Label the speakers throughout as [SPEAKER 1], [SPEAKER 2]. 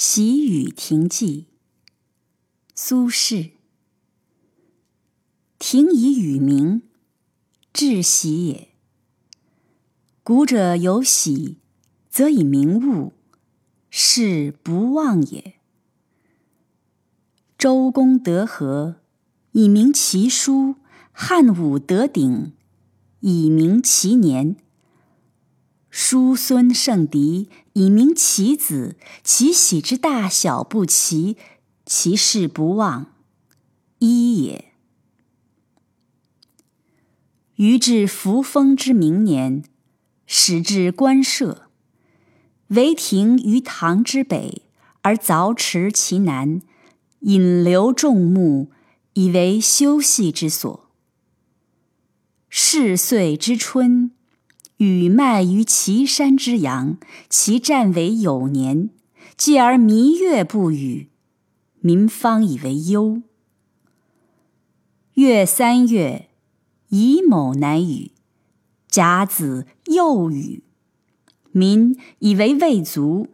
[SPEAKER 1] 喜雨亭记，苏轼。庭以雨鸣，至喜也。古者有喜，则以明物，是不忘也。周公得和，以明其书；汉武得鼎，以明其年。叔孙胜狄，以明其子，其喜之大小不齐，其事不忘，一也。余至扶风之明年，始至官舍，为亭于堂之北，而凿池其南，引流众目，以为休息之所。是岁之春。雨迈于岐山之阳，其战为有年。继而弥月不雨，民方以为忧。月三月，乙卯乃雨，甲子又雨，民以为未足。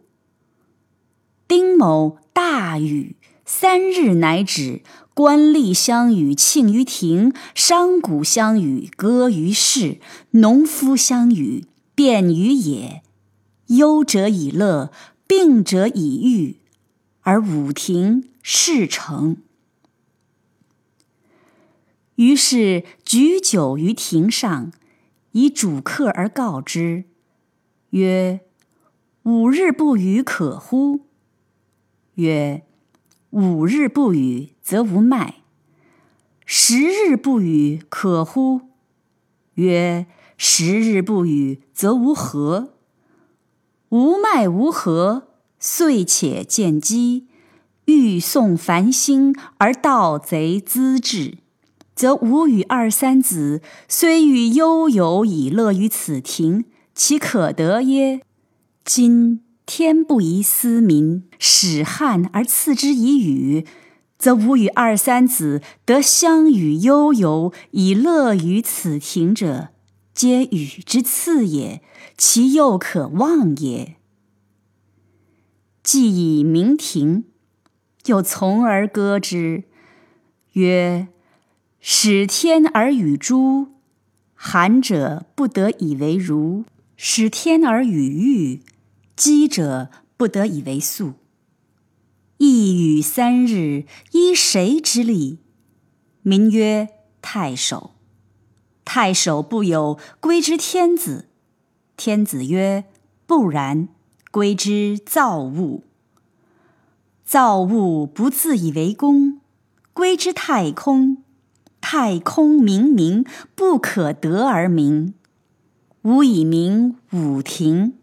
[SPEAKER 1] 丁卯大雨，三日乃止。官吏相与庆于庭，商贾相与歌于市，农夫相与辩于野。忧者以乐，病者以愈，而五庭事成。于是举酒于庭上，以主客而告之，曰：“五日不雨，可乎？”曰：五日不雨，则无麦；十日不雨，可乎？曰：十日不雨，则无禾。无麦无禾，遂且见饥，欲送繁星而盗贼资至，则无与二三子，虽欲悠游以乐于此庭，其可得耶？今。天不宜思民，使汉而赐之以雨，则吾与二三子得相与悠游以乐于此庭者，皆雨之赐也，其又可忘也？既以明庭，又从而歌之，曰：“使天而与诸，寒者不得以为如；使天而与玉。”饥者不得以为粟。一雨三日，依谁之力？民曰：太守。太守不有，归之天子。天子曰：不然，归之造物。造物不自以为功，归之太空。太空冥冥，不可得而明。吾以明五庭。